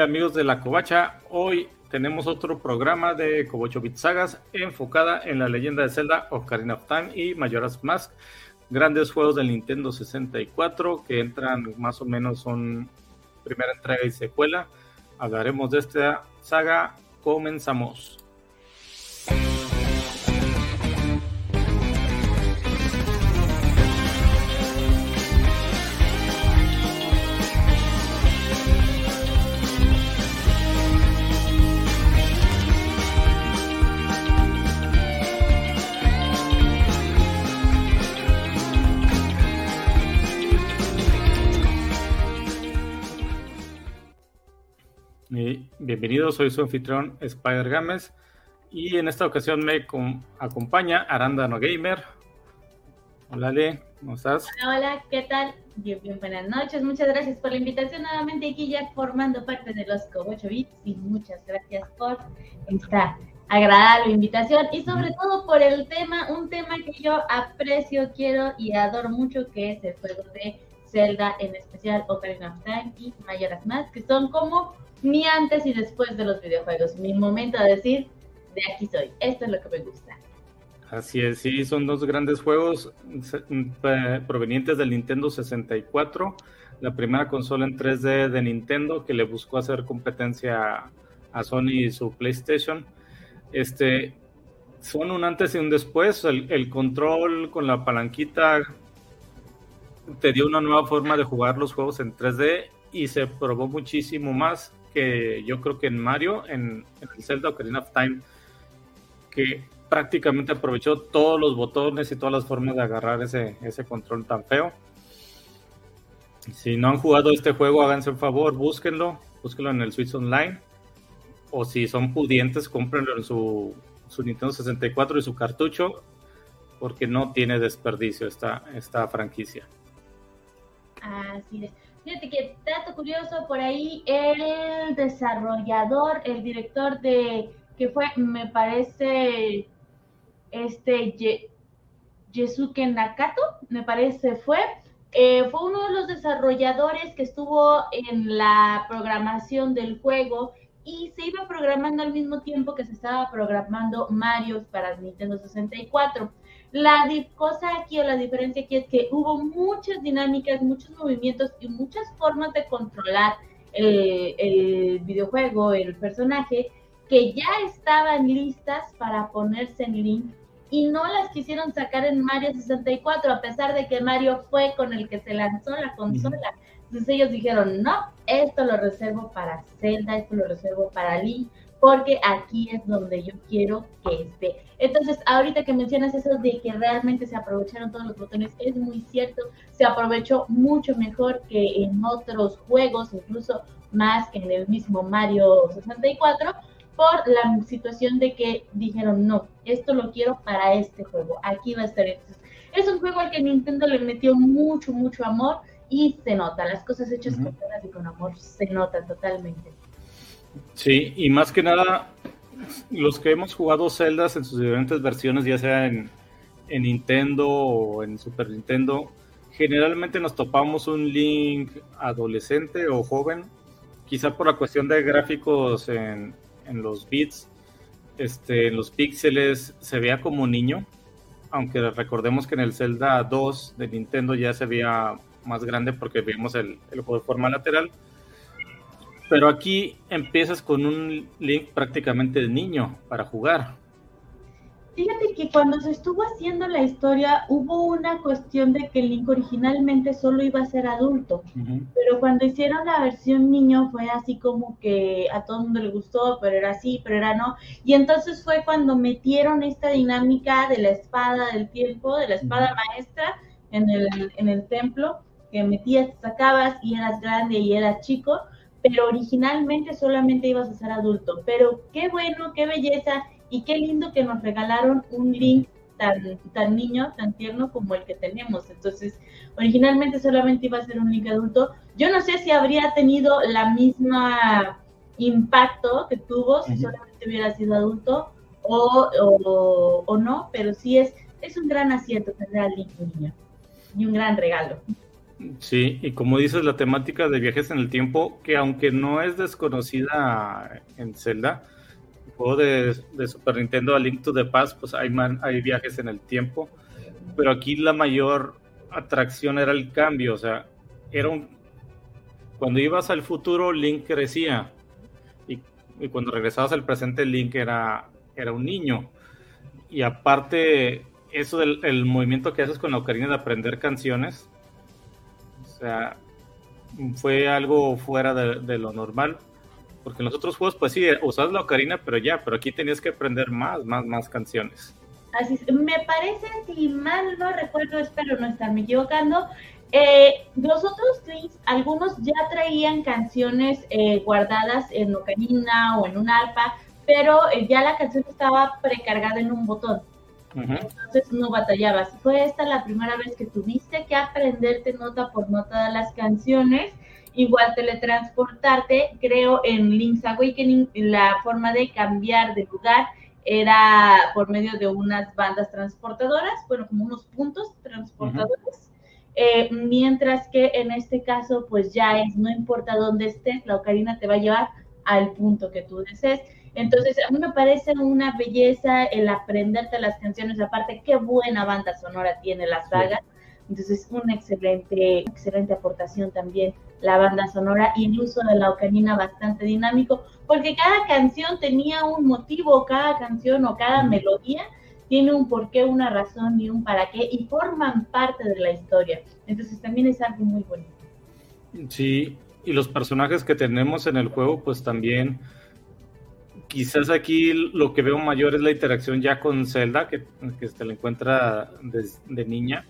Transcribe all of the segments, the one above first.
Amigos de la Covacha. Hoy tenemos otro programa de Cobocho Bit Sagas enfocada en la leyenda de Zelda, Ocarina of Time y Majora's Mask. Grandes juegos del Nintendo 64 que entran más o menos son primera entrega y secuela. Hablaremos de esta saga. Comenzamos. Bienvenidos, soy su anfitrión Spider Games y en esta ocasión me acompaña Aranda Gamer. Hola Ale, ¿cómo estás? Hola, hola, ¿qué tal? Bien, bien, buenas noches, muchas gracias por la invitación nuevamente aquí ya formando parte de los Cobocho Bits y muchas gracias por esta agradable invitación y sobre todo por el tema, un tema que yo aprecio, quiero y adoro mucho que es el juego de Zelda, en especial Ocarina of Time y Majora's Mask, que son como mi antes y después de los videojuegos, mi momento de decir, de aquí soy, esto es lo que me gusta. Así es, sí, son dos grandes juegos provenientes del Nintendo 64, la primera consola en 3D de Nintendo que le buscó hacer competencia a Sony y su PlayStation. Este, son un antes y un después, el control con la palanquita te dio una nueva forma de jugar los juegos en 3D y se probó muchísimo más que yo creo que en Mario, en, el Zelda Ocarina of Time, que prácticamente aprovechó todos los botones y todas las formas de agarrar ese, ese control tan feo. Si no han jugado este juego, háganse un favor, búsquenlo, búsquenlo en el Switch Online. O si son pudientes, cómprenlo en su, su Nintendo 64 y su cartucho, porque no tiene desperdicio esta, esta franquicia. Así es. Fíjate que dato curioso por ahí, el desarrollador, el director de, que fue, me parece, este, Yesuke Nakato, me parece fue, eh, fue uno de los desarrolladores que estuvo en la programación del juego y se iba programando al mismo tiempo que se estaba programando Mario para Nintendo 64. La cosa aquí o la diferencia aquí es que hubo muchas dinámicas, muchos movimientos y muchas formas de controlar el, videojuego, el personaje, que ya estaban listas para ponerse en link y no las quisieron sacar en Mario 64, a pesar de que Mario fue con el que se lanzó la consola. Entonces ellos dijeron, no, esto lo reservo para Zelda, esto lo reservo para Link, porque aquí es donde yo quiero que esté. Entonces, ahorita que mencionas eso de que realmente se aprovecharon todos los botones, es muy cierto, se aprovechó mucho mejor que en otros juegos, incluso más que en el mismo Mario 64, por la situación de que dijeron, no, esto lo quiero para este juego, aquí va a estar. Entonces, es un juego al que Nintendo le metió mucho, mucho amor y se nota, las cosas hechas con ganas y con amor se notan totalmente. Sí, y más que nada, los que hemos jugado Zeldas en sus diferentes versiones, ya sea en, Nintendo o en Super Nintendo, generalmente nos topamos un Link adolescente o joven, quizá por la cuestión de gráficos en, los bits, este, en los píxeles, se vea como niño, aunque recordemos que en el Zelda 2 de Nintendo ya se veía más grande porque vimos el, el juego de forma lateral pero aquí empiezas con un Link prácticamente de niño para jugar. Fíjate que cuando se estuvo haciendo la historia hubo una cuestión de que el Link originalmente solo iba a ser adulto, pero cuando hicieron la versión niño fue así como que a todo el mundo le gustó, pero era así, pero era no. Y entonces fue cuando metieron esta dinámica de la espada del tiempo, de la espada maestra en el, en el templo, que metías, sacabas y eras grande y eras chico pero originalmente solamente ibas a ser adulto. Pero qué bueno, qué belleza y qué lindo que nos regalaron un link tan, tan niño, tan tierno como el que tenemos. Entonces, originalmente solamente iba a ser un link adulto. Yo no sé si habría tenido la misma impacto que tuvo si solamente hubiera sido adulto o, o, no, pero sí es, es un gran acierto tener al link niño y un gran regalo. Sí, y como dices, la temática de viajes en el tiempo, que aunque no es desconocida en Zelda, el juego de, Super Nintendo A Link to the Past, pues hay, hay viajes en el tiempo, pero aquí la mayor atracción era el cambio, o sea, era un... Cuando ibas al futuro, Link crecía, y, cuando regresabas al presente, Link era, era un niño. Y aparte, eso del el movimiento que haces con la ocarina de aprender canciones, o sea, fue algo fuera de, lo normal. Porque en los otros juegos, pues sí, usabas la ocarina, pero ya, pero aquí tenías que aprender más, más, más canciones. Así es. Me parece, si mal no recuerdo, espero no estarme equivocando, eh, los otros Links, algunos ya traían canciones eh, guardadas en ocarina o en un alfa, pero eh, ya la canción estaba precargada en un botón. Entonces no batallabas. Fue esta la primera vez que tuviste que aprenderte nota por nota de las canciones. Igual teletransportarte, creo en Link's Awakening la forma de cambiar de lugar era por medio de unas bandas transportadoras, bueno, como unos puntos transportadores. Eh, mientras que en este caso, pues ya es, no importa dónde estés, la ocarina te va a llevar al punto que tú desees. Entonces, a mí me parece una belleza el aprenderte las canciones, aparte, qué buena banda sonora tiene la saga. Entonces, una excelente, excelente aportación también la banda sonora y el uso de la ocarina bastante dinámico, porque cada canción tenía un motivo, cada canción o cada melodía tiene un porqué, una razón y un para qué y forman parte de la historia. Entonces también es algo muy bonito. Sí, y los personajes que tenemos en el juego, pues también quizás aquí lo que veo mayor es la interacción ya con Zelda, que, que se la encuentra de, niña.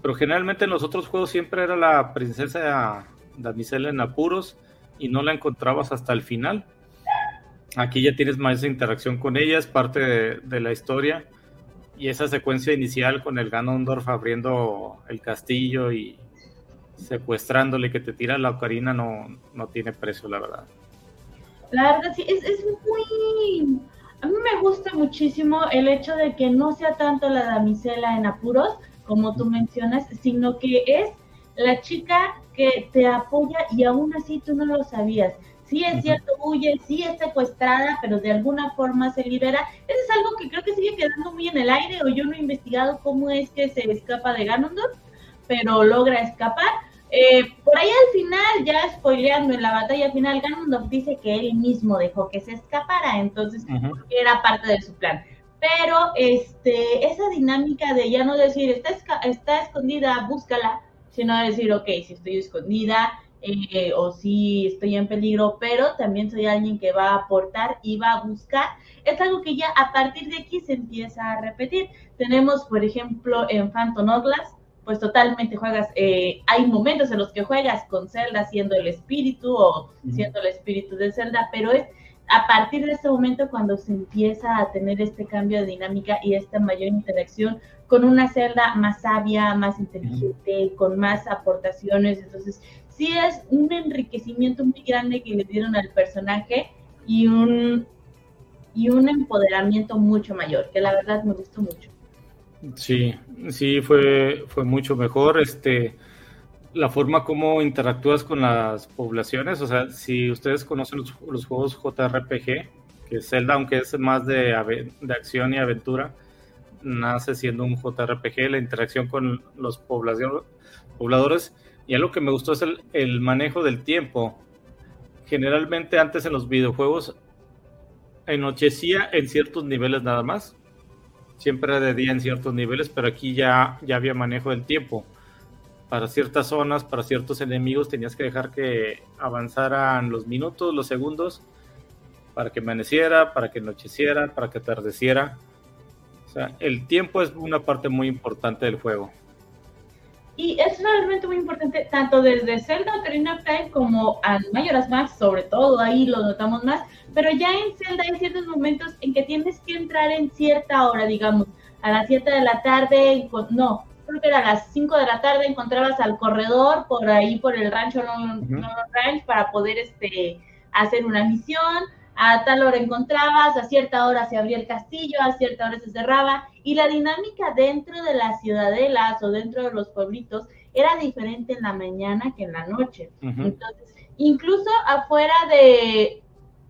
Pero generalmente en los otros juegos siempre era la princesa damisela en apuros y no la encontrabas hasta el final. Aquí ya tienes más interacción con ella, es parte de, la historia. Y esa secuencia inicial con el Ganondorf abriendo el castillo y secuestrándole que te tira la ocarina no, no tiene precio, la verdad. La verdad, sí, es, es muy... A mí me gusta muchísimo el hecho de que no sea tanto la damisela en apuros, como tú mencionas, sino que es la chica que te apoya y aún así tú no lo sabías. Sí es cierto, huye, sí es secuestrada, pero de alguna forma se libera. Eso es algo que creo que sigue quedando muy en el aire, o yo no he investigado cómo es que se escapa de Ganondorf, pero logra escapar. Eh, por ahí al final, ya spoileando en la batalla final, Ganondorf dice que él mismo dejó que se escapara, entonces era parte de su plan. Pero este, esa dinámica de ya no decir, está, está escondida, búscala, sino decir, ok, si estoy escondida eh, o si estoy en peligro, pero también soy alguien que va a aportar y va a buscar, es algo que ya a partir de aquí se empieza a repetir. Tenemos, por ejemplo, en Phantom Hourglass, pues totalmente juegas, eh, hay momentos en los que juegas con Zelda siendo el espíritu o siendo el espíritu de Zelda, pero es a partir de ese momento cuando se empieza a tener este cambio de dinámica y esta mayor interacción con una Zelda más sabia, más inteligente, con más aportaciones, entonces sí es un enriquecimiento muy grande que le dieron al personaje y un y un empoderamiento mucho mayor, que la verdad me gustó mucho. Sí, sí, fue, fue mucho mejor. Este, la forma como interactúas con las poblaciones, o sea, si ustedes conocen los, juegos JRPG, que Zelda, aunque es más de, de, acción y aventura, nace siendo un JRPG, la interacción con los pobladores. Y algo que me gustó es el, el manejo del tiempo. Generalmente antes en los videojuegos anochecía en ciertos niveles nada más siempre de día en ciertos niveles, pero aquí ya, ya había manejo del tiempo. Para ciertas zonas, para ciertos enemigos, tenías que dejar que avanzaran los minutos, los segundos, para que amaneciera, para que anocheciera, para que atardeciera. O sea, el tiempo es una parte muy importante del juego. Y es realmente muy importante, tanto desde Zelda Ocarina of Time como a Mayoras Max, sobre todo, ahí lo notamos más, pero ya en Zelda hay ciertos momentos en que tienes que entrar en cierta hora, digamos, a las 7 de la tarde, no, creo que era a las 5 de la tarde encontrabas al corredor por ahí, por el rancho no Ranch, para poder este, hacer una misión, a tal hora encontrabas, a cierta hora se abría el castillo, a cierta hora se cerraba, y la dinámica dentro de las ciudadelas o dentro de los pueblitos era diferente en la mañana que en la noche. Entonces, incluso afuera de,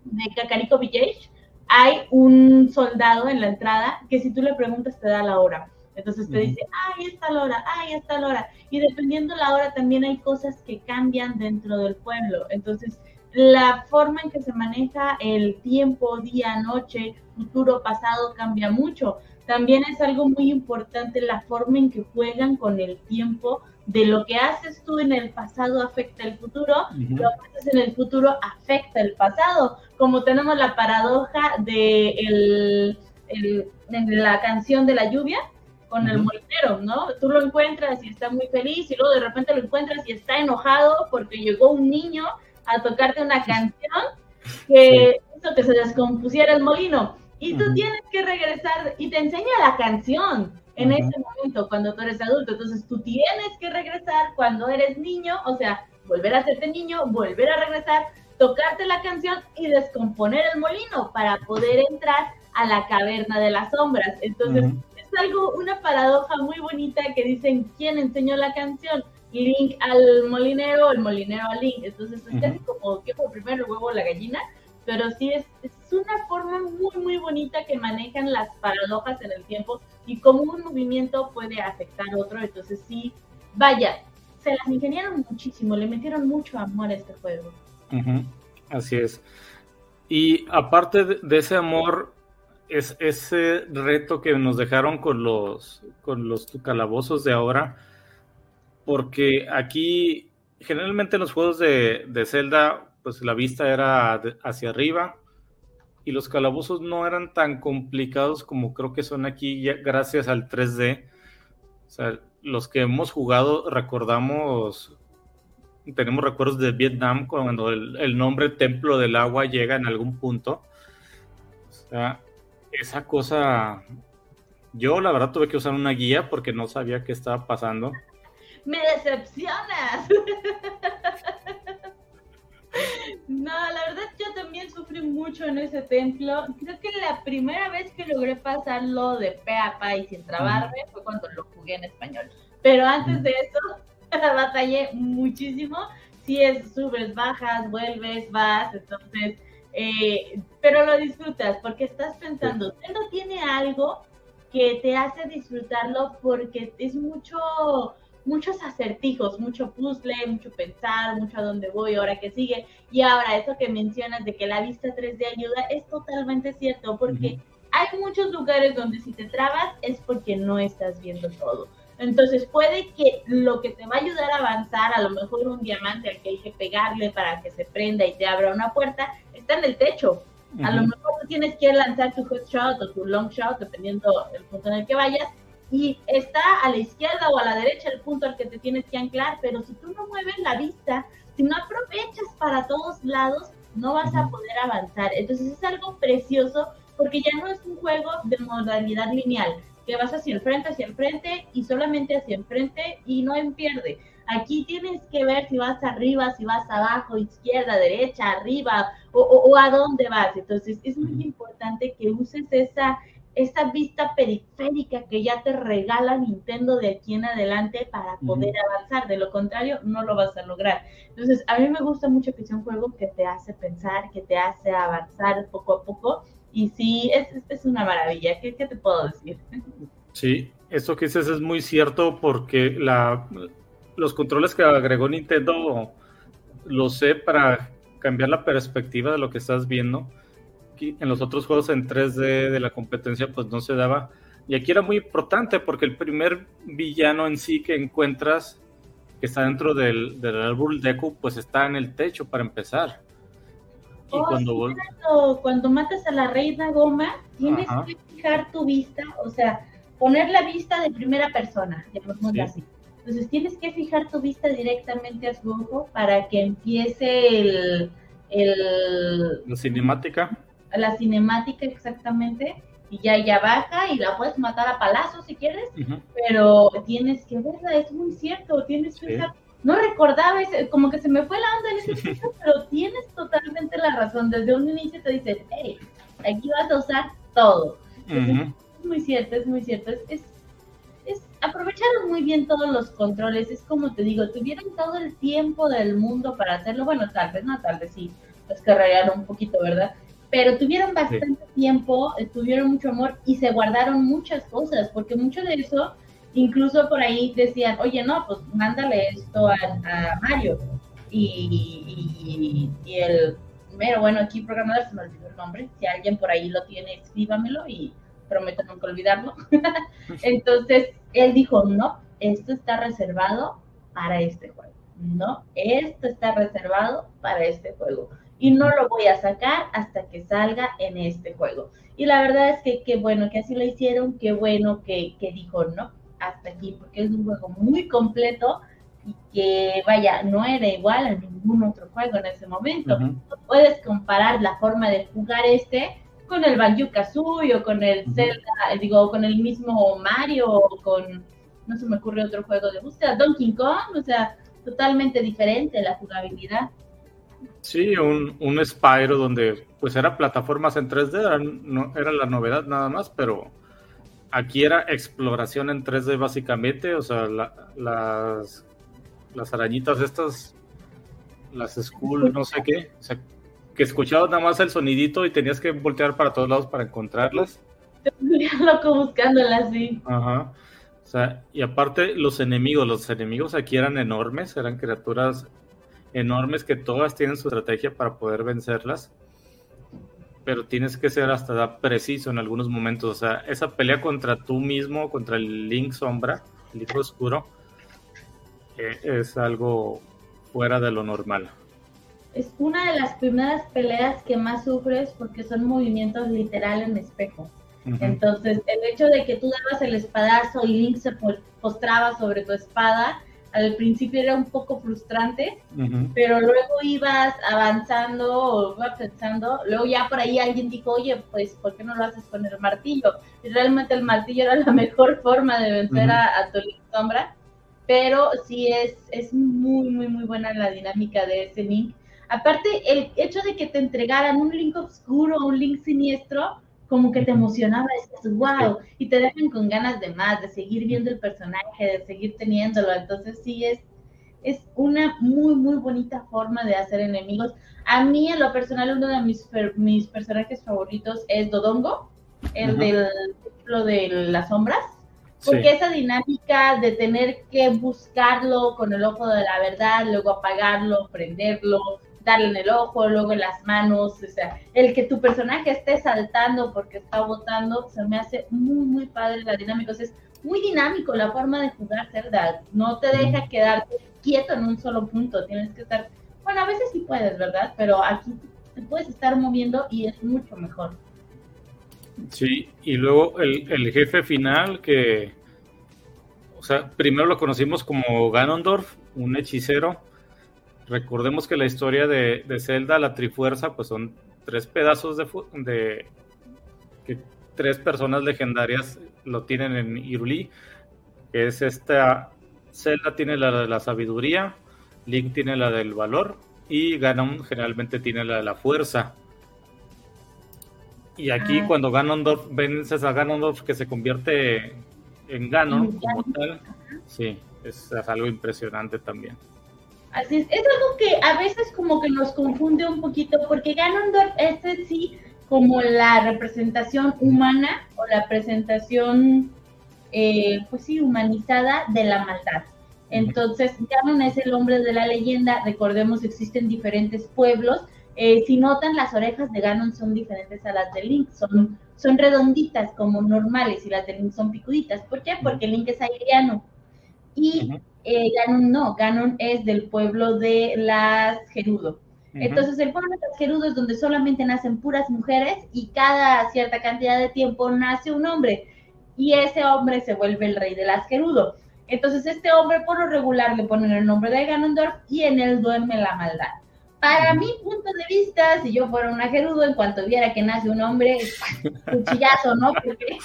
de Cacarico Village hay un soldado en la entrada que si tú le preguntas te da la hora. Entonces te dice, ahí está la hora, ahí está la hora. Y dependiendo la hora también hay cosas que cambian dentro del pueblo. Entonces, la forma en que se maneja el tiempo, día, noche, futuro, pasado, cambia mucho. También es algo muy importante la forma en que juegan con el tiempo. De lo que haces tú en el pasado afecta el futuro, lo que haces en el futuro afecta el pasado. Como tenemos la paradoja de el, la canción de la lluvia, con el molinero, ¿no? Tú lo encuentras y está muy feliz y luego de repente lo encuentras y está enojado porque llegó un niño a tocarte una canción que hizo que se descompusiera el molino. Y tú tienes que regresar y te enseña la canción en ese momento cuando tú eres adulto. Entonces tú tienes que regresar cuando eres niño, o sea, volver a hacerte niño, volver a regresar, tocarte la canción y descomponer el molino para poder entrar a la caverna de las sombras. Entonces, es algo, una paradoja muy bonita que dicen quién enseñó la canción. Link al molinero, el molinero al Link. Entonces es casi como que fue primero el huevo la gallina, pero sí es, es una forma muy, muy bonita que manejan las paradojas en el tiempo y cómo un movimiento puede afectar a otro. Entonces sí, vaya, se las ingeniaron muchísimo, le metieron mucho amor a este juego. Así es. Y aparte de ese amor, es ese reto que nos dejaron con los, con los calabozos de ahora, porque aquí generalmente en los juegos de, Zelda, pues la vista era hacia arriba y los calabozos no eran tan complicados como creo que son aquí gracias al 3D. O sea, los que hemos jugado recordamos, tenemos recuerdos de Vietnam cuando el nombre Templo del Agua llega en algún punto. O sea, esa cosa, yo la verdad tuve que usar una guía porque no sabía qué estaba pasando. Me decepcionas. No, la verdad yo también sufrí mucho en ese templo. Creo que la primera vez que logré pasarlo de pe a pa y sin trabarme fue cuando lo jugué en español. Pero antes de eso, batallé muchísimo. Si es subes, bajas, vuelves, vas, entonces eh, pero lo disfrutas porque estás pensando, Nintendo tiene algo que te hace disfrutarlo porque es mucho, muchos acertijos, mucho puzzle, mucho pensar, mucho a dónde voy, ahora que sigue. Y ahora eso que mencionas de que la vista 3D ayuda es totalmente cierto porque hay muchos lugares donde si te trabas es porque no estás viendo todo. Entonces puede que lo que te va a ayudar a avanzar, a lo mejor un diamante al que hay que pegarle para que se prenda y te abra una puerta, está en el techo. A lo mejor tú tienes que lanzar tu hot shot o tu long shot, dependiendo del punto en el que vayas, y está a la izquierda o a la derecha el punto al que te tienes que anclar, pero si tú no mueves la vista, si no aprovechas para todos lados, no vas a poder avanzar. Entonces es algo precioso porque ya no es un juego de modalidad lineal, que vas hacia el frente, hacia el frente y solamente hacia el frente y no en pierde. Aquí tienes que ver si vas arriba, si vas abajo, izquierda, derecha, arriba o, a dónde vas. Entonces es muy importante que uses esa, esa vista periférica que ya te regala Nintendo de aquí en adelante para poder avanzar. De lo contrario, no lo vas a lograr. Entonces, a mí me gusta mucho que sea un juego que te hace pensar, que te hace avanzar poco a poco. Y sí, es, es una maravilla. ¿Qué, ¿Qué te puedo decir? Sí, eso que dices es muy cierto porque la, los controles que agregó Nintendo, lo sé para cambiar la perspectiva de lo que estás viendo. En los otros juegos en 3D de la competencia, pues no se daba. Y aquí era muy importante porque el primer villano en sí que encuentras, que está dentro del, del árbol Deku, pues está en el techo para empezar. Y oh, cuando, cuando matas a la reina Goma, tienes que fijar tu vista, o sea, poner la vista de primera persona, llamémoslo así entonces tienes que fijar tu vista directamente a su ojo para que empiece el, la cinemática. La cinemática exactamente. Y ya, ya baja y la puedes matar a palazos si quieres, pero tienes que verla, es muy cierto, tienes que no recordaba, como que se me fue la onda en ese momento, pero tienes totalmente la razón. Desde un inicio te dices, hey, aquí vas a usar todo. es muy cierto, es muy cierto. Es, es, aprovecharon muy bien todos los controles. Es como te digo, tuvieron todo el tiempo del mundo para hacerlo. Bueno, tal vez no, tal vez sí, los carrearon un poquito, ¿verdad? Pero tuvieron bastante tiempo, eh, tuvieron mucho amor y se guardaron muchas cosas, porque mucho de eso, incluso por ahí decían, oye, no, pues mándale esto a, Mario. Y, y, el mero, bueno, aquí programador se me olvidó el nombre. Si alguien por ahí lo tiene, escríbamelo y prometo nunca olvidarlo. Entonces, él dijo, no, esto está reservado para este juego. No, esto está reservado para este juego. Y no lo voy a sacar hasta que salga en este juego. Y la verdad es que qué bueno que así lo hicieron, qué bueno que, que dijo, no, hasta aquí, porque es un juego muy completo y que, vaya, no era igual a ningún otro juego en ese momento. Puedes comparar la forma de jugar este con el Banjo Kazooie o con el Zelda, digo, con el mismo Mario o con, no se me ocurre otro juego de búsqueda, Donkey Kong, o sea, totalmente diferente la jugabilidad. Sí, un, un Spyro donde pues era plataformas en 3D, era, no, era la novedad nada más, pero aquí era exploración en 3D básicamente, o sea, las, las arañitas estas, las Skull, no sé qué, o sea, que escuchabas nada más el sonidito y tenías que voltear para todos lados para encontrarlas. Loco buscándolas, sí. Ajá. O sea, y aparte los enemigos, los enemigos aquí eran enormes, eran criaturas enormes que todas tienen su estrategia para poder vencerlas, pero tienes que ser hasta preciso en algunos momentos. O sea, esa pelea contra tú mismo, contra el Link Sombra, el Link Oscuro, eh, es algo fuera de lo normal es una de las primeras peleas que más sufres porque son movimientos literal en espejo. Entonces, el hecho de que tú dabas el espadazo y Link se postraba sobre tu espada, al principio era un poco frustrante, pero luego ibas avanzando o ibas pensando, luego ya por ahí alguien dijo, oye, pues, ¿por qué no lo haces con el martillo? Y realmente el martillo era la mejor forma de vencer a, a, tu Link Sombra, pero sí es, es muy, muy, muy buena la dinámica de ese Link. Aparte, el hecho de que te entregaran un link oscuro, un link siniestro, como que te emocionaba, dices, wow, y te dejan con ganas de más, de seguir viendo el personaje, de seguir teniéndolo. Entonces sí es, es una muy, muy bonita forma de hacer enemigos. A mí, en lo personal, uno de mis, mis personajes favoritos es Dodongo, el del templo de las sombras. Porque esa dinámica de tener que buscarlo con el ojo de la verdad, luego apagarlo, prenderlo, darle en el ojo, luego en las manos, o sea, el que tu personaje esté saltando porque está botando, se me hace muy, muy padre la dinámica, o sea, es muy dinámico la forma de jugar Zelda, no te deja quedarte quieto en un solo punto, tienes que estar, bueno, a veces sí puedes, ¿verdad? Pero aquí te puedes estar moviendo y es mucho mejor. Sí, y luego el, el jefe final que, o sea, primero lo conocimos como Ganondorf, un hechicero, Recordemos que la historia de, Zelda, la Trifuerza, pues son tres pedazos de, de que tres personas legendarias lo tienen en Iruli, que es esta Zelda tiene la de la sabiduría, Link tiene la del valor y Ganon generalmente tiene la de la fuerza. Y aquí ah. cuando Ganondorf vences a Ganondorf que se convierte en Ganon como tal, sí, es algo impresionante también. Así es, es algo que a veces como que nos confunde un poquito, porque Ganondorf es sí como la representación humana o la presentación, eh, pues sí, humanizada de la maldad. Entonces, Ganon es el hombre de la leyenda, recordemos existen diferentes pueblos, eh, si notan las orejas de Ganon son diferentes a las de Link, son, son redonditas como normales y las de Link son picuditas. ¿Por qué? Porque Link es airiano. Y eh, Ganon no, Ganon es del pueblo de las Gerudo. Entonces el pueblo de las Gerudo es donde solamente nacen puras mujeres y cada cierta cantidad de tiempo nace un hombre y ese hombre se vuelve el rey de las Gerudo. Entonces este hombre por lo regular le ponen el nombre de Ganondorf y en él duerme la maldad. Para mi punto de vista, si yo fuera una Gerudo, en cuanto viera que nace un hombre, cuchillazo, ¿no? Porque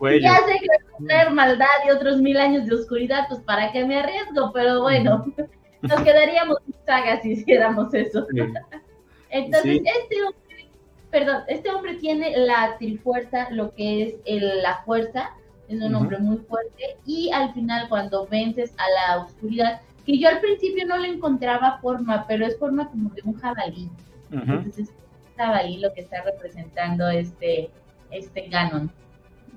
ya sé que va a tener maldad y otros mil años de oscuridad, pues para qué me arriesgo, pero bueno, nos quedaríamos sagas si hiciéramos eso. Entonces, este hombre, perdón, este hombre tiene la trifuerza, lo que es la fuerza, es un hombre muy fuerte y al final cuando vences a la oscuridad, que yo al principio no le encontraba forma, pero es forma como de un jabalí. Entonces es un jabalí lo que está representando este, este Ganon.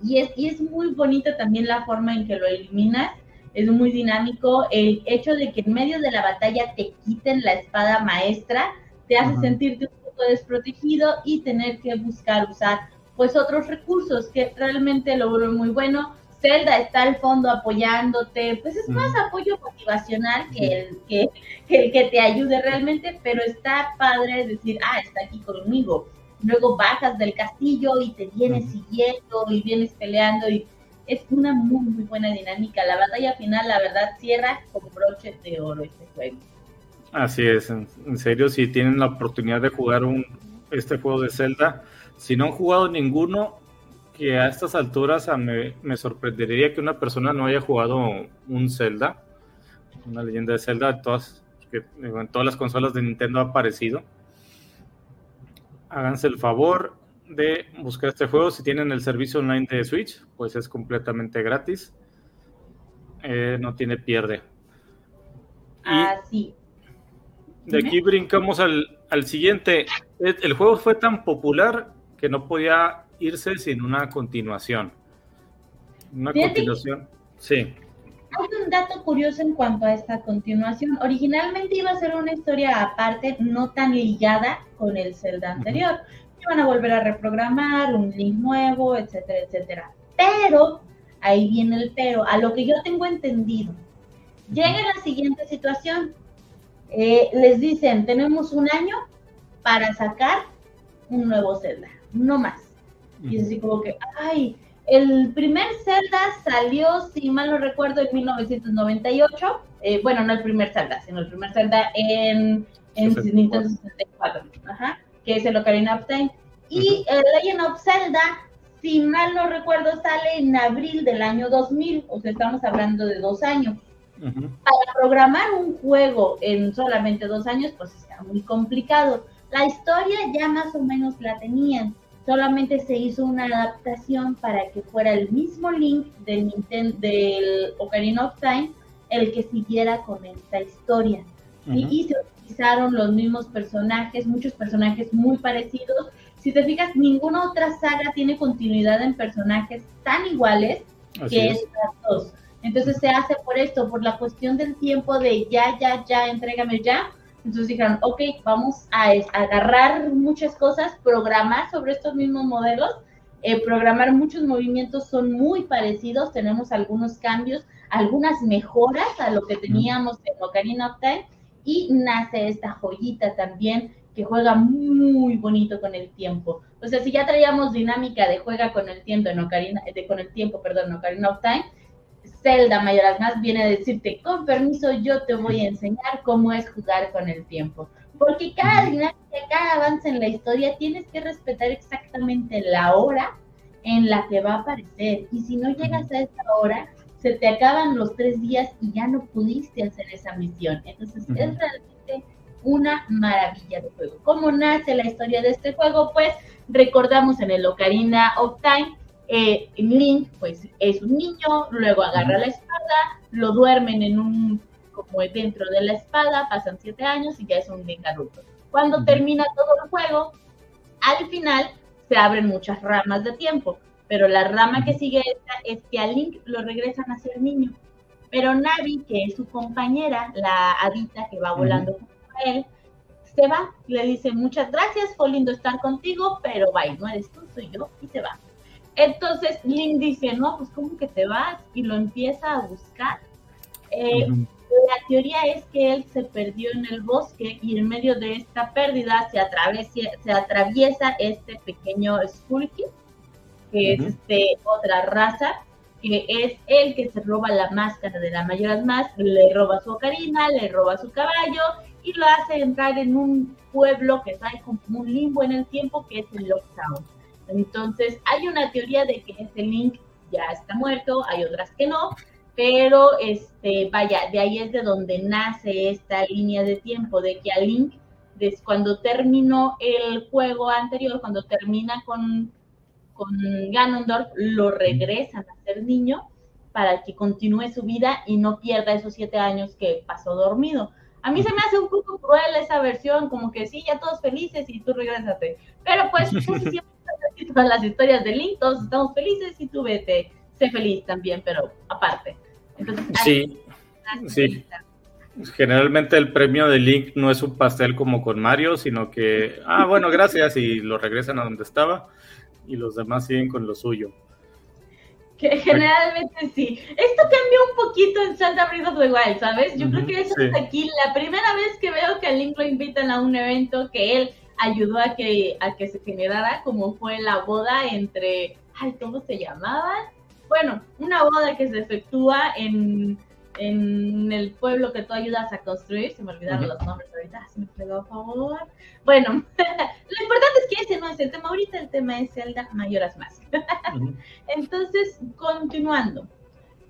Y es, y es muy bonita también la forma en que lo eliminas, es muy dinámico. El hecho de que en medio de la batalla te quiten la espada maestra te hace sentirte un poco desprotegido y tener que buscar usar pues otros recursos que realmente lo vuelven muy bueno. Zelda está al fondo apoyándote, pues es más apoyo motivacional que el que, que, que te ayude realmente, pero está padre decir, ah, está aquí conmigo. Luego bajas del castillo y te vienes siguiendo y vienes peleando y es una muy, muy buena dinámica. La batalla final, la verdad, cierra con broche de oro este juego. Así es, en, serio, si tienen la oportunidad de jugar un, este juego de Zelda, si no han jugado ninguno, que a estas alturas me, me, sorprendería que una persona no haya jugado un Zelda, una leyenda de Zelda, todas, que en todas las consolas de Nintendo ha aparecido. Háganse el favor de buscar este juego. Si tienen el servicio online de Switch, pues es completamente gratis. Eh, no tiene pierde. Ah, sí. De aquí brincamos al, al siguiente. El juego fue tan popular que no podía irse sin una continuación. Una continuación, sí. Hay un dato curioso en cuanto a esta continuación. Originalmente iba a ser una historia aparte, no tan ligada con el Zelda anterior. Iban a volver a reprogramar, un link nuevo, etcétera, etcétera. Pero, ahí viene el pero, a lo que yo tengo entendido, llega la siguiente situación. Eh, les dicen, tenemos un año para sacar un nuevo Zelda no más. Y es así como que, ay, el primer Zelda salió, si mal no recuerdo, en 1998. Eh, bueno, no el primer Zelda, sino el primer Zelda en, en Nintendo 64, ajá, que es el Ocarina of Time. Y el Legend of Zelda, si mal no recuerdo, sale en abril del año 2000, o sea, estamos hablando de dos años. Para programar un juego en solamente dos años, pues está muy complicado. La historia ya más o menos la tenían solamente se hizo una adaptación para que fuera el mismo link del, Nintendo, del Ocarina of Time el que siguiera con esta historia. y, se utilizaron los mismos personajes, muchos personajes muy parecidos. Si te fijas, ninguna otra saga tiene continuidad en personajes tan iguales que estas dos. Entonces se hace por esto, por la cuestión del tiempo de ya, ya, ya, entrégame ya entonces dijeron, ok, vamos a, agarrar muchas cosas, programar sobre estos mismos modelos, eh, programar muchos movimientos son muy parecidos, tenemos algunos cambios, algunas mejoras a lo que teníamos en Ocarina of Time. Y nace esta joyita también que juega muy bonito con el tiempo. O sea, si ya traíamos dinámica de juega con el tiempo en Ocarina, de, con el tiempo, perdón, en Ocarina of Time, Zelda Mayoras Más viene a decirte, con permiso, yo te voy a enseñar cómo es jugar con el tiempo. Porque cada dinámica, cada avance en la historia, tienes que respetar exactamente la hora en la que va a aparecer. Y si no llegas a esa hora, se te acaban los tres días y ya no pudiste hacer esa misión. Entonces, es realmente una maravilla de juego. ¿Cómo nace la historia de este juego? Pues recordamos en el Ocarina of Time eh, Link, pues es un niño, luego agarra la espada, lo duermen en un, como dentro de la espada, pasan siete años y ya es un Link adulto. Cuando termina todo el juego, al final se abren muchas ramas de tiempo, pero la rama que sigue esta es que a Link lo regresan a ser niño. Pero Navi, que es su compañera, la hadita que va volando con él, se va, le dice muchas gracias, fue lindo estar contigo, pero bye, no eres tú, soy yo, y se va. Entonces Link dice, no, pues ¿cómo que te vas? Y lo empieza a buscar. Eh, la teoría es que él se perdió en el bosque y en medio de esta pérdida se, se atraviesa este pequeño Skulky, que es este, otra raza, que es el que se roba la máscara de la mayoría más, le roba su ocarina, le roba su caballo y lo hace entrar en un pueblo que está como un limbo en el tiempo, que es el Lockdown. Entonces, hay una teoría de que ese Link ya está muerto, hay otras que no, pero este, vaya, de ahí es de donde nace esta línea de tiempo, de que a Link, cuando terminó el juego anterior, cuando termina con, con Ganondorf lo regresan a ser niño para que continúe su vida y no pierda esos siete años que pasó dormido. A mí se me hace un poco cruel esa versión, como que sí, ya todos felices y tú regrésate. Pero pues casi siempre todas las historias de Link, todos estamos felices y tú vete, sé feliz también, pero aparte. Entonces, sí, sí. Generalmente el premio de Link no es un pastel como con Mario, sino que, ah, bueno, gracias, y lo regresan a donde estaba, y los demás siguen con lo suyo. Que generalmente sí. Esto cambió un poquito en Santa Breath of the Wild, ¿sabes? Yo creo que eso es aquí la primera vez que veo que a Link lo invitan a un evento que él ayudó a que, a que se generara, como fue la boda entre, ay, ¿cómo se llamaban? Bueno, una boda que se efectúa en en el pueblo que tú ayudas a construir, se me olvidaron los nombres ahorita, se me pegó a favor. Bueno, lo importante es que ese no es el tema ahorita, el tema es Zelda Mayoras Más. Entonces, continuando.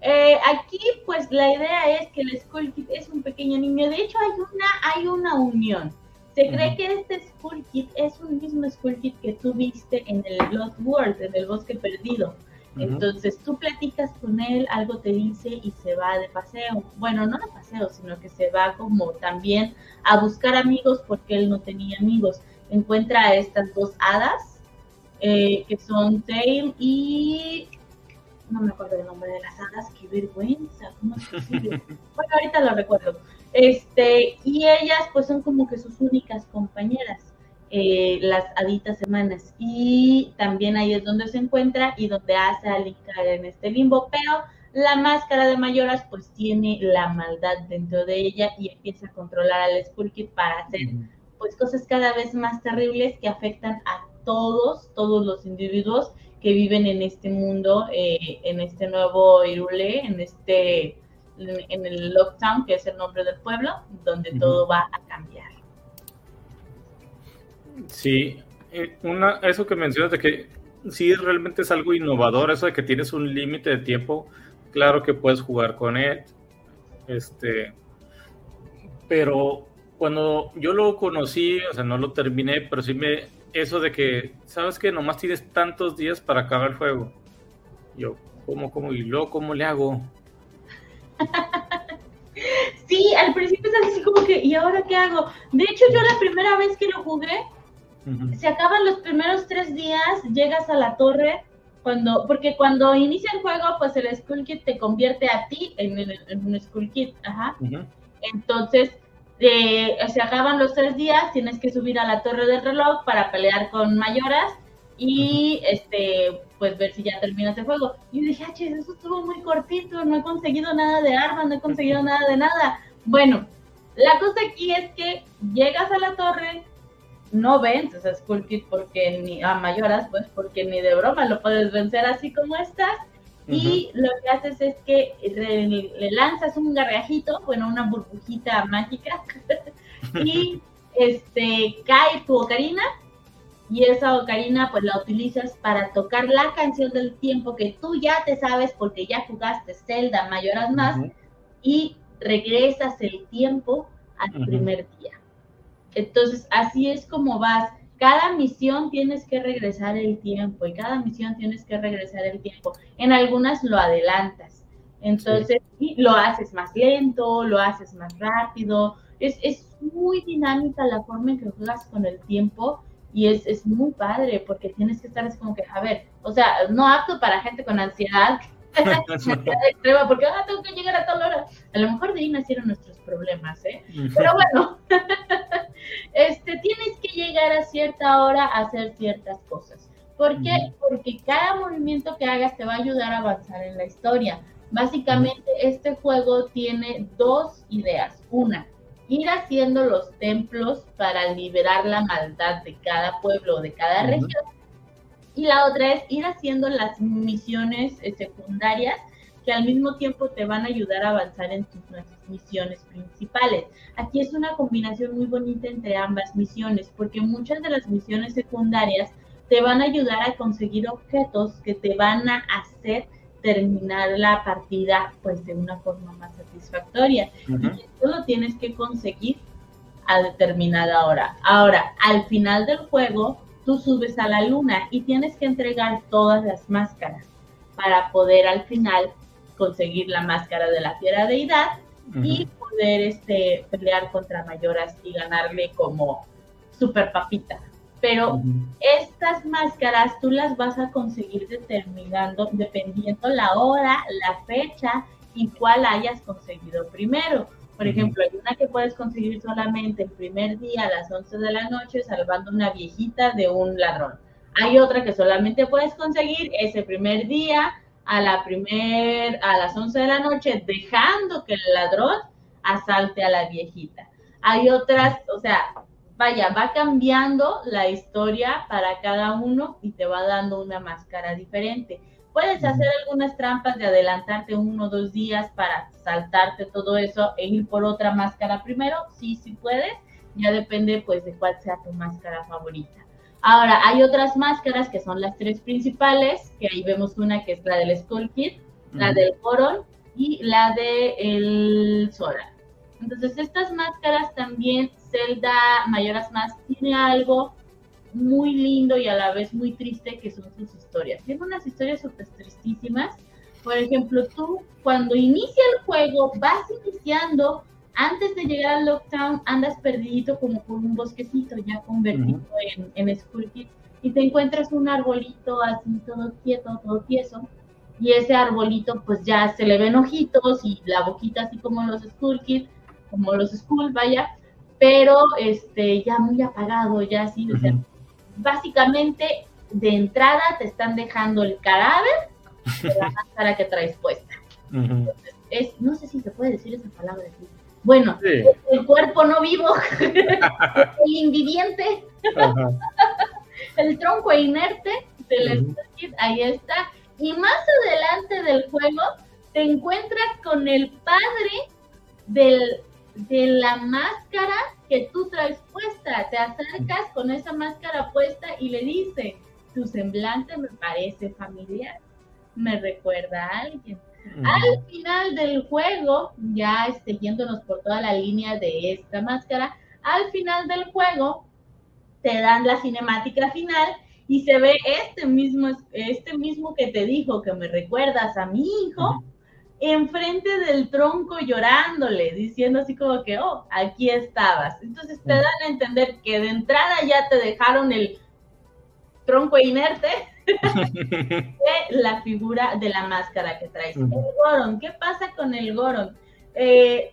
Eh, aquí, pues la idea es que el Skull Kid es un pequeño niño. De hecho, hay una, hay una unión. Se cree que este Skull Kid es un mismo Skull Kid que tú viste en el Lost World, en el bosque perdido. Entonces tú platicas con él, algo te dice y se va de paseo. Bueno, no de paseo, sino que se va como también a buscar amigos porque él no tenía amigos. Encuentra a estas dos hadas, eh, que son Tail y... No me acuerdo el nombre de las hadas, qué vergüenza, ¿cómo es posible? bueno, ahorita lo recuerdo. Este, y ellas pues son como que sus únicas compañeras. Eh, las haditas semanas. Y también ahí es donde se encuentra y donde hace a en este limbo. Pero la máscara de Mayoras pues tiene la maldad dentro de ella y empieza a controlar al Skull para hacer pues cosas cada vez más terribles que afectan a todos, todos los individuos que viven en este mundo, eh, en este nuevo Irule, en este en el Lockdown, que es el nombre del pueblo, donde todo va a cambiar. Sí, una, eso que mencionas de que sí realmente es algo innovador, eso de que tienes un límite de tiempo, claro que puedes jugar con él, este, pero cuando yo lo conocí, o sea, no lo terminé, pero sí me, eso de que, sabes que nomás tienes tantos días para acabar el juego. Yo, ¿cómo, cómo, y luego, cómo le hago? Sí, al principio es así como que, ¿y ahora qué hago? De hecho, yo la primera vez que lo jugué, se acaban los primeros tres días, llegas a la torre, cuando, porque cuando inicia el juego, pues el Skull Kid te convierte a ti en, un Skull Kid, ajá. Entonces, eh, se acaban los tres días, tienes que subir a la torre del reloj para pelear con mayoras y este pues ver si ya terminas el juego. Y yo dije, ah, eso estuvo muy cortito, no he conseguido nada de armas, no he conseguido nada de nada. Bueno, la cosa aquí es que llegas a la torre, no vences a Skull Kid porque ni a mayoras, pues porque ni de broma lo puedes vencer así como estás. Y lo que haces es que le, lanzas un gargajito, bueno, una burbujita mágica, y este cae tu ocarina, y esa ocarina pues la utilizas para tocar la canción del tiempo que tú ya te sabes porque ya jugaste Zelda Mayoras más, y regresas el tiempo al primer día. Entonces, así es como vas. Cada misión tienes que regresar el tiempo y cada misión tienes que regresar el tiempo. En algunas lo adelantas. Entonces, lo haces más lento, lo haces más rápido. Es, es muy dinámica la forma en que juegas con el tiempo y es, es muy padre porque tienes que estar así como que, a ver, o sea, no apto para gente con ansiedad, extrema, porque ah, tengo que llegar a tal hora. A lo mejor de ahí nacieron nuestros problemas, ¿eh? Pero bueno, este, tienes que llegar a cierta hora a hacer ciertas cosas. ¿Por qué? Porque cada movimiento que hagas te va a ayudar a avanzar en la historia. Básicamente, este juego tiene dos ideas. Una, ir haciendo los templos para liberar la maldad de cada pueblo o de cada región y la otra es ir haciendo las misiones eh, secundarias que al mismo tiempo te van a ayudar a avanzar en tus misiones principales. Aquí es una combinación muy bonita entre ambas misiones, porque muchas de las misiones secundarias te van a ayudar a conseguir objetos que te van a hacer terminar la partida pues de una forma más satisfactoria. Y eso lo tienes que conseguir a determinada hora. Ahora, al final del juego, tú subes a la luna y tienes que entregar todas las máscaras para poder al final conseguir la máscara de la fiera deidad y poder este, pelear contra mayoras y ganarle como super papita. Pero estas máscaras tú las vas a conseguir determinando, dependiendo la hora, la fecha y cuál hayas conseguido primero. Por ejemplo, hay una que puedes conseguir solamente el primer día a las 11 de la noche salvando una viejita de un ladrón. Hay otra que solamente puedes conseguir ese primer día a la primer a las 11 de la noche dejando que el ladrón asalte a la viejita. Hay otras, o sea, vaya, va cambiando la historia para cada uno y te va dando una máscara diferente. Puedes hacer algunas trampas de adelantarte uno o dos días para saltarte todo eso e ir por otra máscara primero. Sí, sí puedes. Ya depende pues de cuál sea tu máscara favorita. Ahora, hay otras máscaras que son las tres principales, que ahí vemos una que es la del Skull Kid, la del Coron y la del el Sora. Entonces, estas máscaras también, Zelda Mayoras Más, tiene algo muy lindo y a la vez muy triste que son sus historias. Tiene unas historias súper tristísimas. Por ejemplo, tú cuando inicia el juego vas iniciando, antes de llegar al lockdown andas perdido como por un bosquecito ya convertido en, en Skull y te encuentras un arbolito así todo quieto, todo tieso y ese arbolito pues ya se le ven ojitos y la boquita así como los Skull Kids como los school, vaya, pero este, ya muy apagado, ya así, o sea, básicamente de entrada te están dejando el cadáver de la máscara que traes puesta. es, no sé si se puede decir esa palabra aquí. Bueno, el cuerpo no vivo, el inviviente, el tronco inerte del ahí está. Y más adelante del juego te encuentras con el padre del de la máscara que tú traes puesta. Te acercas con esa máscara puesta y le dice, tu semblante me parece familiar, me recuerda a alguien. Al final del juego, ya este, yéndonos por toda la línea de esta máscara, al final del juego te dan la cinemática final y se ve este mismo, este mismo que te dijo que me recuerdas a mi hijo, enfrente del tronco llorándole, diciendo así como que, oh, aquí estabas. Entonces te dan a entender que de entrada ya te dejaron el tronco inerte de la figura de la máscara que traes. El Goron, ¿qué pasa con el Goron? Eh,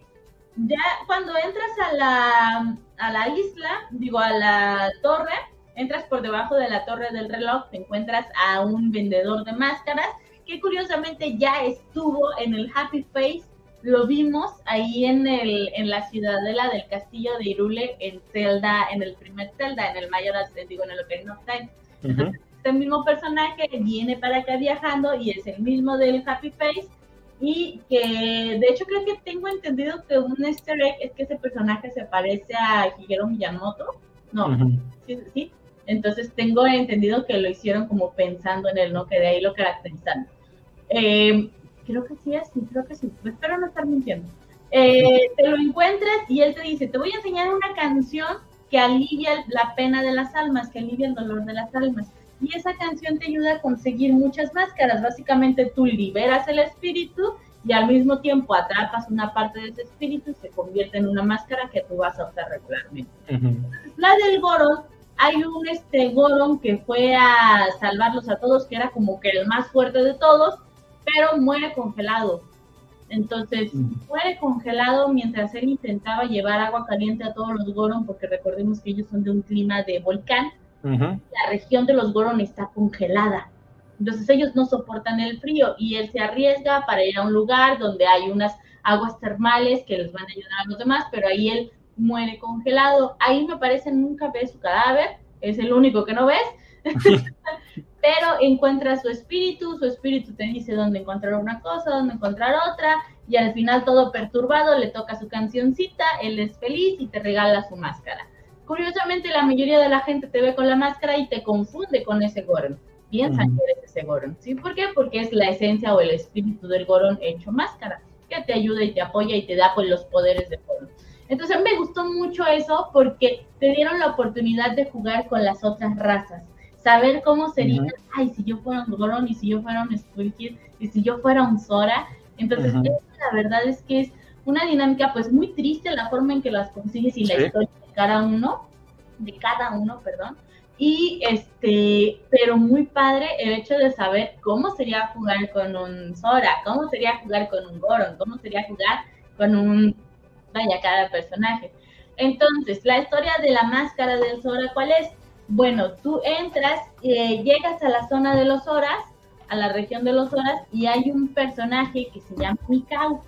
ya cuando entras a la, a la isla, digo, a la torre, entras por debajo de la torre del reloj, te encuentras a un vendedor de máscaras que curiosamente ya estuvo en el Happy Face, lo vimos ahí en, el, en la ciudadela del castillo de Irule, en Zelda, en el primer Zelda, en el Mayor digo, en el Ocarina of Time. este mismo personaje viene para acá viajando y es el mismo del Happy Face y que de hecho creo que tengo entendido que un easter egg es que ese personaje se parece a Shigeru Miyamoto. No, sí, sí. Entonces tengo entendido que lo hicieron como pensando en él, ¿no? Que de ahí lo caracterizan. Eh, creo que sí es, creo que sí, espero no estar mintiendo. Eh, te lo encuentras y él te dice, te voy a enseñar una canción que alivia la pena de las almas, que alivia el dolor de las almas. Y esa canción te ayuda a conseguir muchas máscaras. Básicamente tú liberas el espíritu y al mismo tiempo atrapas una parte de ese espíritu y se convierte en una máscara que tú vas a usar regularmente. La del Goron, hay un este Goron que fue a salvarlos a todos, que era como que el más fuerte de todos, pero muere congelado. Entonces, muere congelado mientras él intentaba llevar agua caliente a todos los Goron, porque recordemos que ellos son de un clima de volcán. La región de los Goron está congelada. Entonces ellos no soportan el frío y él se arriesga para ir a un lugar donde hay unas aguas termales que les van a ayudar a los demás, pero ahí él muere congelado. Ahí me parece nunca ves su cadáver, es el único que no ves. pero encuentra su espíritu, su espíritu te dice dónde encontrar una cosa, dónde encontrar otra, y al final todo perturbado le toca su cancioncita, él es feliz y te regala su máscara. Curiosamente la mayoría de la gente te ve con la máscara y te confunde con ese Goron. Piensan que eres ese Goron, ¿sí? ¿Por qué? Porque es la esencia o el espíritu del Goron hecho máscara, que te ayuda y te apoya y te da pues los poderes de Goron. Entonces me gustó mucho eso porque te dieron la oportunidad de jugar con las otras razas, saber cómo sería, ay, si yo fuera un Goron y si yo fuera un Squirkid y si yo fuera un Zora. Entonces, la verdad es que es una dinámica pues muy triste la forma en que las consigues y la historia de cada uno, de cada uno, perdón. Y este, pero muy padre el hecho de saber cómo sería jugar con un Zora, cómo sería jugar con un Goron, cómo sería jugar con un, vaya, cada personaje. Entonces, la historia de la máscara del Zora, ¿cuál es? Bueno, tú entras, eh, llegas a la zona de los Zoras, a la región de los Zoras, y hay un personaje que se llama Mikau.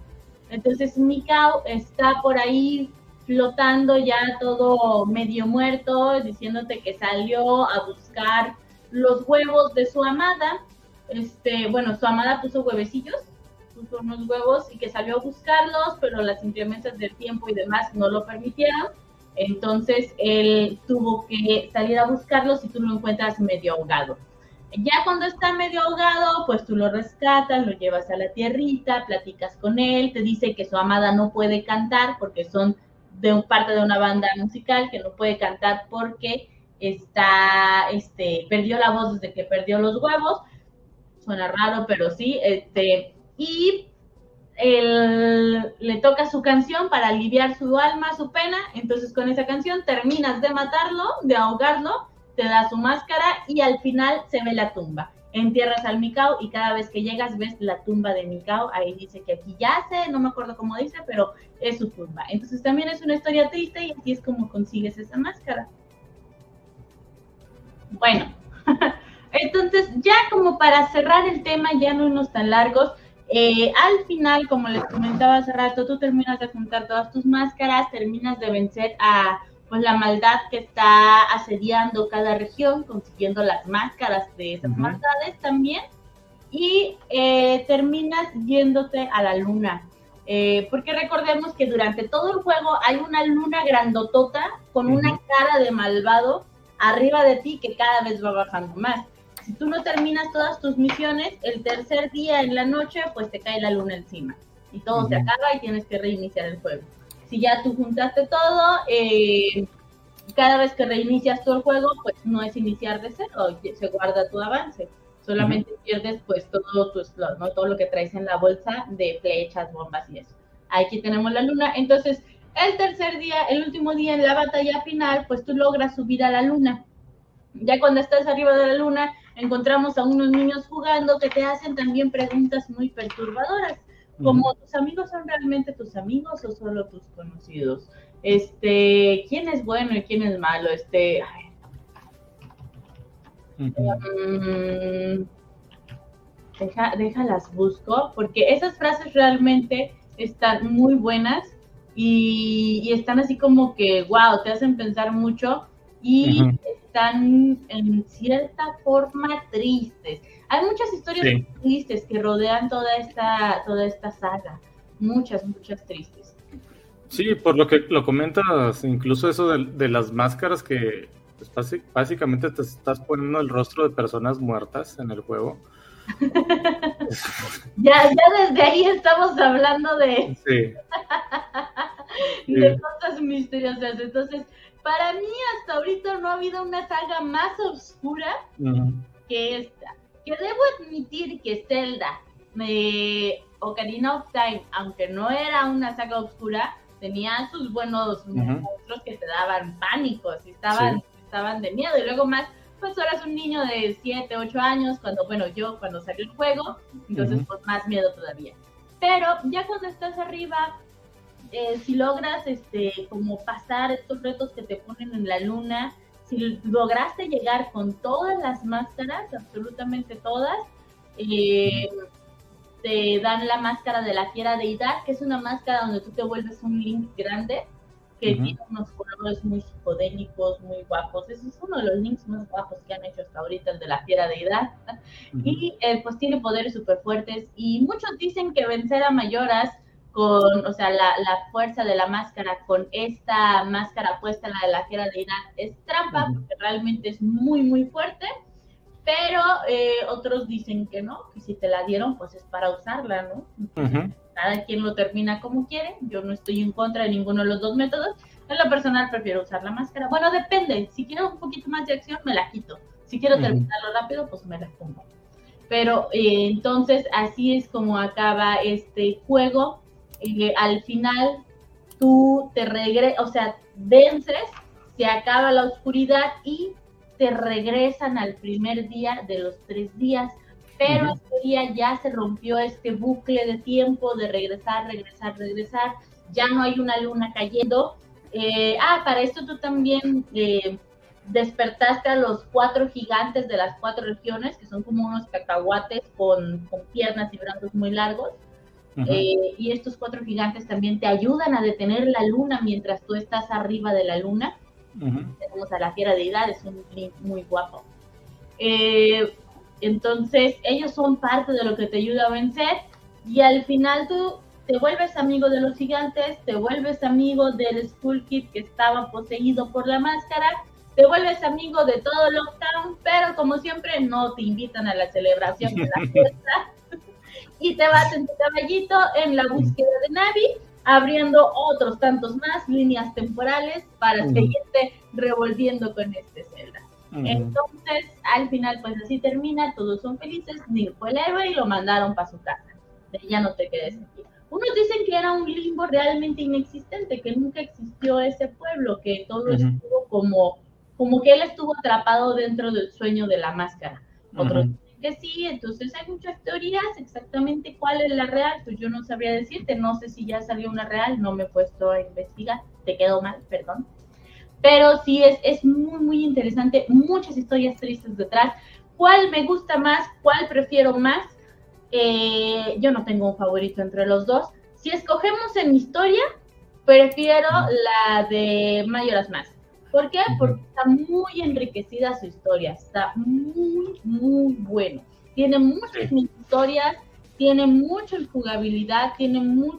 Entonces Mikau está por ahí flotando ya todo medio muerto, diciéndote que salió a buscar los huevos de su amada. Este, bueno, su amada puso huevecillos, puso unos huevos y que salió a buscarlos, pero las inclemencias del tiempo y demás no lo permitieron. Entonces él tuvo que salir a buscarlos y tú lo encuentras medio ahogado. Ya cuando está medio ahogado, pues tú lo rescatas, lo llevas a la tierrita, platicas con él, te dice que su amada no puede cantar porque son de un, parte de una banda musical, que no puede cantar porque está, este, perdió la voz desde que perdió los huevos. Suena raro, pero sí, este, y él, le toca su canción para aliviar su alma, su pena, entonces con esa canción terminas de matarlo, de ahogarlo, te da su máscara y al final se ve la tumba. Entierras al Mikao y cada vez que llegas ves la tumba de Mikao. Ahí dice que aquí yace, no me acuerdo cómo dice, pero es su tumba. Entonces también es una historia triste y así es como consigues esa máscara. Bueno, entonces ya como para cerrar el tema, ya no unos tan largos, eh, al final, como les comentaba hace rato, tú terminas de juntar todas tus máscaras, terminas de vencer a pues la maldad que está asediando cada región, consiguiendo las máscaras de esas maldades también, y eh, terminas yéndote a la luna. Eh, porque recordemos que durante todo el juego hay una luna grandotota con una cara de malvado arriba de ti que cada vez va bajando más. Si tú no terminas todas tus misiones, el tercer día en la noche, pues te cae la luna encima y todo se acaba y tienes que reiniciar el juego si ya tú juntaste todo, eh, cada vez que reinicias todo el juego, pues no es iniciar de cero, se guarda tu avance. Solamente pierdes pues todo tu slot, ¿no? Todo lo que traes en la bolsa de flechas, bombas y eso. Aquí tenemos la luna. Entonces, el tercer día, el último día en la batalla final, pues tú logras subir a la luna. Ya cuando estás arriba de la luna, encontramos a unos niños jugando que te hacen también preguntas muy perturbadoras como tus amigos son realmente tus amigos o solo tus conocidos. Este, ¿quién es bueno y quién es malo? Este, mm, deja, déjalas busco, porque esas frases realmente están muy buenas y, están así como que, wow, te hacen pensar mucho y están en cierta forma tristes. Hay muchas historias tristes que rodean toda esta, toda esta saga. Muchas, muchas tristes. Sí, por lo que lo comentas, incluso eso de, las máscaras que pues, básicamente te estás poniendo el rostro de personas muertas en el juego. ya, ya desde ahí estamos hablando de, sí. de cosas misteriosas. Entonces, para mí hasta ahorita no ha habido una saga más oscura que esta que debo admitir que Zelda, me, Ocarina of Time, aunque no era una saga oscura, tenía sus buenos monstruos que te daban pánico, y estaban, estaban de miedo. Y luego más, pues ahora es un niño de 7, 8 años, cuando, bueno, yo cuando salió el juego, entonces pues más miedo todavía. Pero ya cuando estás arriba, eh, si logras este como pasar estos retos que te ponen en la luna, si lograste llegar con todas las máscaras, absolutamente todas, eh, te dan la máscara de la fiera deidad, que es una máscara donde tú te vuelves un Link grande, que tiene unos colores muy psicodélicos, muy guapos. Ese es uno de los links más guapos que han hecho hasta ahorita, el de la fiera deidad. Y eh, pues tiene poderes súper fuertes. Y muchos dicen que vencer a Mayoras con, o sea, la, la, fuerza de la máscara con esta máscara puesta, la de la fiera deidad, es trampa, porque realmente es muy, muy fuerte, pero eh, otros dicen que no, que si te la dieron, pues es para usarla, ¿no? cada quien lo termina como quiere, yo no estoy en contra de ninguno de los dos métodos, en lo personal prefiero usar la máscara. Bueno, depende, si quiero un poquito más de acción, me la quito, si quiero terminarlo rápido, pues me la pongo. Pero eh, entonces así es como acaba este juego. Eh, al final tú te regresas, o sea, vences, se acaba la oscuridad y te regresan al primer día de los tres días. Pero este día ya se rompió este bucle de tiempo de regresar, regresar, regresar. Ya no hay una luna cayendo. Eh, ah, para esto tú también eh, despertaste a los cuatro gigantes de las cuatro regiones, que son como unos cacahuates con, con piernas y brazos muy largos. Eh, y estos cuatro gigantes también te ayudan a detener la luna mientras tú estás arriba de la luna. Tenemos a la fiera deidad, es un link muy guapo. Eh, entonces, ellos son parte de lo que te ayuda a vencer. Y al final tú te vuelves amigo de los gigantes, te vuelves amigo del Skull Kid que estaba poseído por la máscara, te vuelves amigo de todo Lockdown, pero como siempre no te invitan a la celebración de la fiesta y te vas en tu caballito en la búsqueda de Navi, abriendo otros tantos más líneas temporales para seguirte revolviendo con este Zelda. Entonces, al final, pues así termina, todos son felices, Neil fue el héroe y lo mandaron para su casa. Ya no te quedes aquí. Unos dicen que era un limbo realmente inexistente, que nunca existió ese pueblo, que todo estuvo como, como que él estuvo atrapado dentro del sueño de la máscara. Otros que sí, entonces hay muchas teorías, exactamente cuál es la real, pues yo no sabría decirte, no sé si ya salió una real, no me he puesto a investigar, te quedó mal, perdón. Pero sí es, es muy, muy interesante, muchas historias tristes detrás. ¿Cuál me gusta más? ¿Cuál prefiero más? Eh, yo no tengo un favorito entre los dos. Si escogemos en historia, prefiero la de Mayoras Más. ¿Por qué? Porque está muy enriquecida su historia, está muy, muy bueno. Tiene muchas historias, tiene mucha jugabilidad, tiene muy...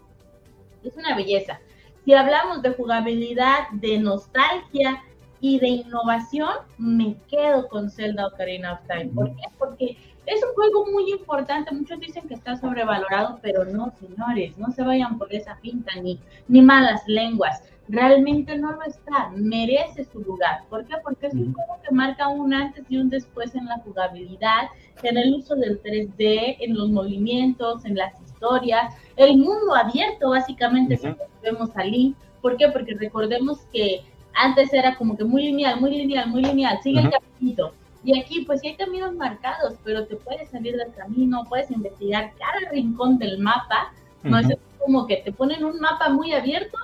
Es una belleza. Si hablamos de jugabilidad, de nostalgia y de innovación, me quedo con Zelda Ocarina of Time. ¿Por qué? Porque es un juego muy importante. Muchos dicen que está sobrevalorado, pero no, señores, no se vayan por esa pinta ni, ni malas lenguas realmente no lo está, merece su lugar. ¿Por qué? Porque es un juego que marca un antes y un después en la jugabilidad, en el uso del 3D, en los movimientos, en las historias, el mundo abierto básicamente que vemos allí. ¿Por qué? Porque recordemos que antes era como que muy lineal, muy lineal, muy lineal, sigue el caminito. Y aquí pues sí hay caminos marcados, pero te puedes salir del camino, puedes investigar cada rincón del mapa, no es como que te ponen un mapa muy abierto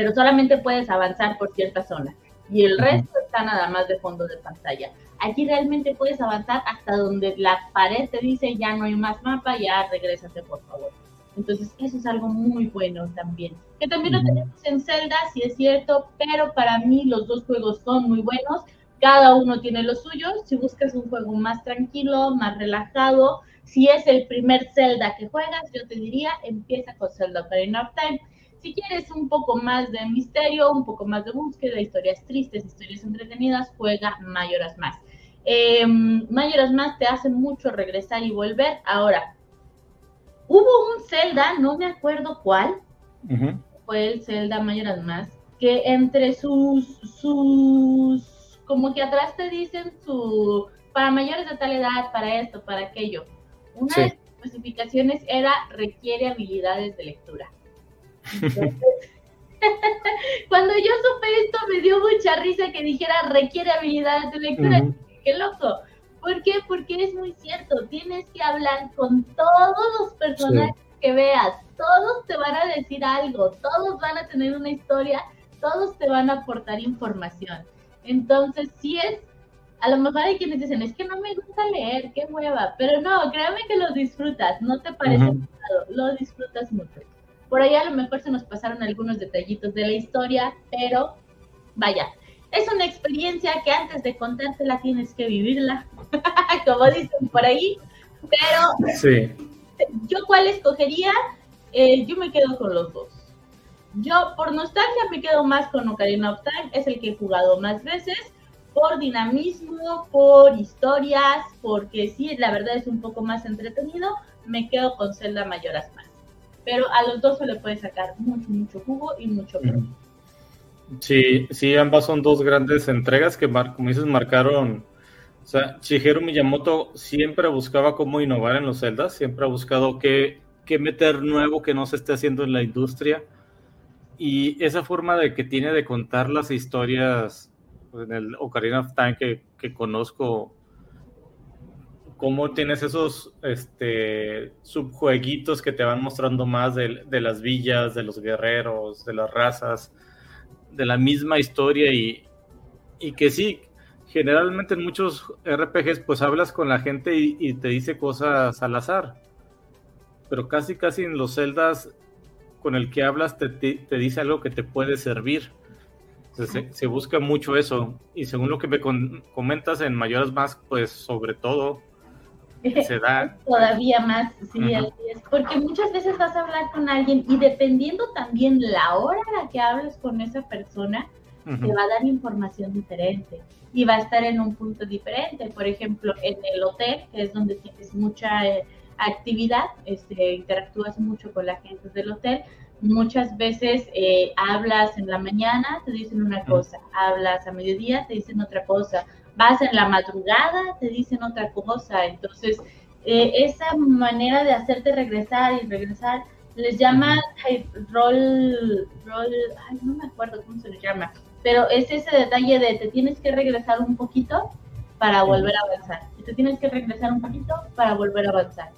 pero solamente puedes avanzar por cierta zona y el resto está nada más de fondo de pantalla. Aquí realmente puedes avanzar hasta donde la pared te dice ya no hay más mapa, ya regrésate por favor. Entonces eso es algo muy bueno también. Que también lo tenemos en Zelda, sí es cierto, pero para mí los dos juegos son muy buenos. Cada uno tiene lo suyo. Si buscas un juego más tranquilo, más relajado, si es el primer Zelda que juegas, yo te diría, empieza con Zelda Ocarina of Time si quieres un poco más de misterio, un poco más de búsqueda, historias tristes, historias entretenidas, juega Mayoras Más. Eh, Mayoras Más te hace mucho regresar y volver. Ahora, hubo un Zelda, no me acuerdo cuál, fue el Zelda Mayoras Más, que entre sus, sus, como que atrás te dicen su, para mayores de tal edad, para esto, para aquello. Una de las especificaciones era requiere habilidades de lectura. Cuando yo supe esto me dio mucha risa que dijera requiere habilidades de lectura. Qué loco. ¿Por qué? Porque es muy cierto. Tienes que hablar con todos los personajes que veas. Todos te van a decir algo. Todos van a tener una historia. Todos te van a aportar información. Entonces, si es. A lo mejor hay quienes dicen, es que no me gusta leer, qué hueva. Pero no, créeme que lo disfrutas. No te parece Lo disfrutas mucho. Por ahí a lo mejor se nos pasaron algunos detallitos de la historia, pero vaya, es una experiencia que antes de contártela tienes que vivirla, como dicen por ahí. Pero sí. yo cuál escogería, eh, yo me quedo con los dos. Yo por nostalgia me quedo más con Ocarina of Time, es el que he jugado más veces, por dinamismo, por historias, porque sí, la verdad es un poco más entretenido, me quedo con Zelda Mayoras más. pero a los dos se le puede sacar mucho, mucho jugo y mucho Sí, sí, ambas son dos grandes entregas que, como dices, marcaron. O sea, Shigeru Miyamoto siempre buscaba cómo innovar en los celdas, siempre ha buscado qué, qué meter nuevo que no se esté haciendo en la industria. Y esa forma de que tiene de contar las historias en el Ocarina of Time que, que conozco, cómo tienes esos este, subjueguitos que te van mostrando más de, de las villas, de los guerreros, de las razas de la misma historia y, y que sí, generalmente en muchos RPGs pues hablas con la gente y, te dice cosas al azar, pero casi casi en los celdas con el que hablas te, te, dice algo que te puede servir. Se, se, busca mucho eso y según lo que me comentas en Mayoras Más, pues sobre todo se da. Todavía más, sí, es. Porque muchas veces vas a hablar con alguien y dependiendo también la hora a la que hables con esa persona, te va a dar información diferente y va a estar en un punto diferente. Por ejemplo, en el hotel, que es donde tienes mucha eh, actividad, este, interactúas mucho con la gente del hotel. Muchas veces eh, hablas en la mañana, te dicen una cosa, hablas a mediodía, te dicen otra cosa, vas en la madrugada, te dicen otra cosa. Entonces, eh, esa manera de hacerte regresar y regresar, les llaman rol, rol, ay, no me acuerdo cómo se le llama, pero es ese detalle de te tienes que regresar un poquito para volver a avanzar. Y te tienes que regresar un poquito para volver a avanzar.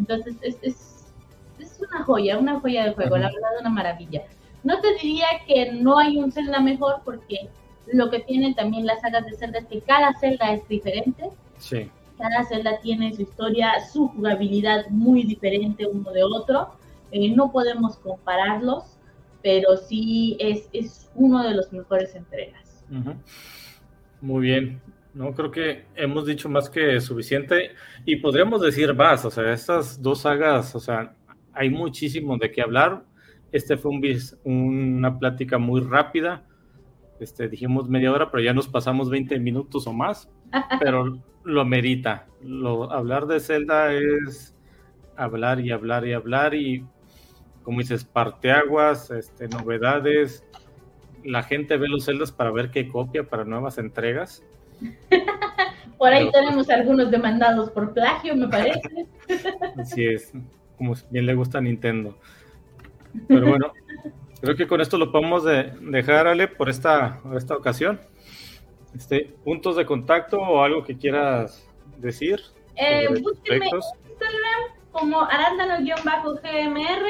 Entonces, es, es, es una joya, una joya de juego, la verdad, una maravilla. No te diría que no hay un Zelda mejor porque lo que tienen también las sagas de Zelda es que cada celda es diferente. Sí. Cada celda tiene su historia, su jugabilidad muy diferente uno de otro. Eh, no podemos compararlos, pero sí es, es uno de los mejores entregas. Muy bien. No creo que hemos dicho más que suficiente y podríamos decir más. O sea, estas dos sagas, o sea, hay muchísimo de qué hablar. Este fue un, una plática muy rápida este, dijimos media hora, pero ya nos pasamos 20 minutos o más, pero lo merita. Lo, hablar de Zelda es hablar y hablar y hablar y, como dices, parteaguas, este, novedades. La gente ve los Zeldas para ver qué copia para nuevas entregas. por ahí tenemos algunos demandados por plagio, me parece. Así es, como bien le gusta a Nintendo. Pero bueno, Creo que con esto lo podemos dejar, Ale, por esta, esta ocasión. Este, ¿Puntos de contacto o algo que quieras decir? Eh, búsquenme en Instagram como arándano-gmr.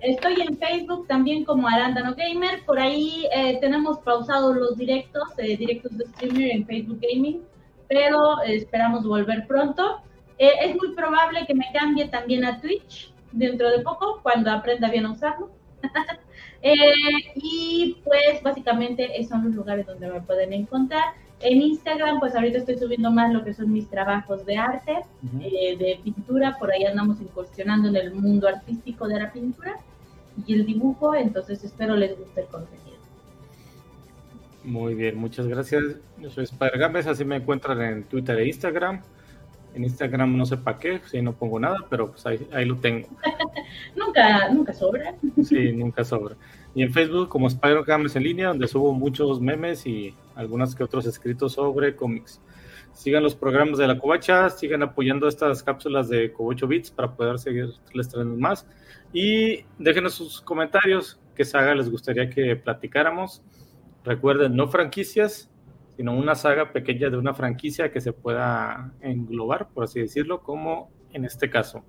Estoy en Facebook también como Arándano Gamer. Por ahí eh, tenemos pausados los directos, eh, directos de streamer en Facebook Gaming, pero esperamos volver pronto. Eh, es muy probable que me cambie también a Twitch dentro de poco, cuando aprenda bien a usarlo. Eh, y pues básicamente esos son los lugares donde me pueden encontrar. En Instagram, pues ahorita estoy subiendo más lo que son mis trabajos de arte, eh, de pintura, por ahí andamos incursionando en el mundo artístico de la pintura y el dibujo, entonces espero les guste el contenido. Muy bien, muchas gracias. Yo soy Spider Games, así me encuentran en Twitter e Instagram. En Instagram no sé para qué, si no pongo nada, pero pues ahí, ahí lo tengo. nunca, nunca sobra. sí, nunca sobra. Y en Facebook como Spider Games en línea, donde subo muchos memes y algunos que otros escritos sobre cómics. Sigan los programas de la Covacha, sigan apoyando estas cápsulas de Covacho Bits para poder seguirles trayendo más. Y déjenos sus comentarios, qué saga les gustaría que platicáramos. Recuerden, no franquicias, sino una saga pequeña de una franquicia que se pueda englobar, por así decirlo, como en este caso.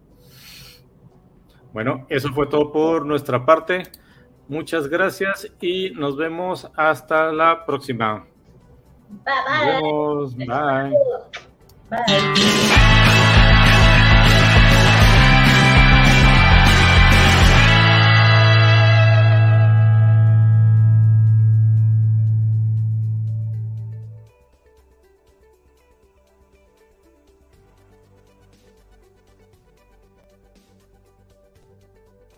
Bueno, eso fue todo por nuestra parte. Muchas gracias y nos vemos hasta la próxima. Bye bye. Nos vemos. Bye. Bye.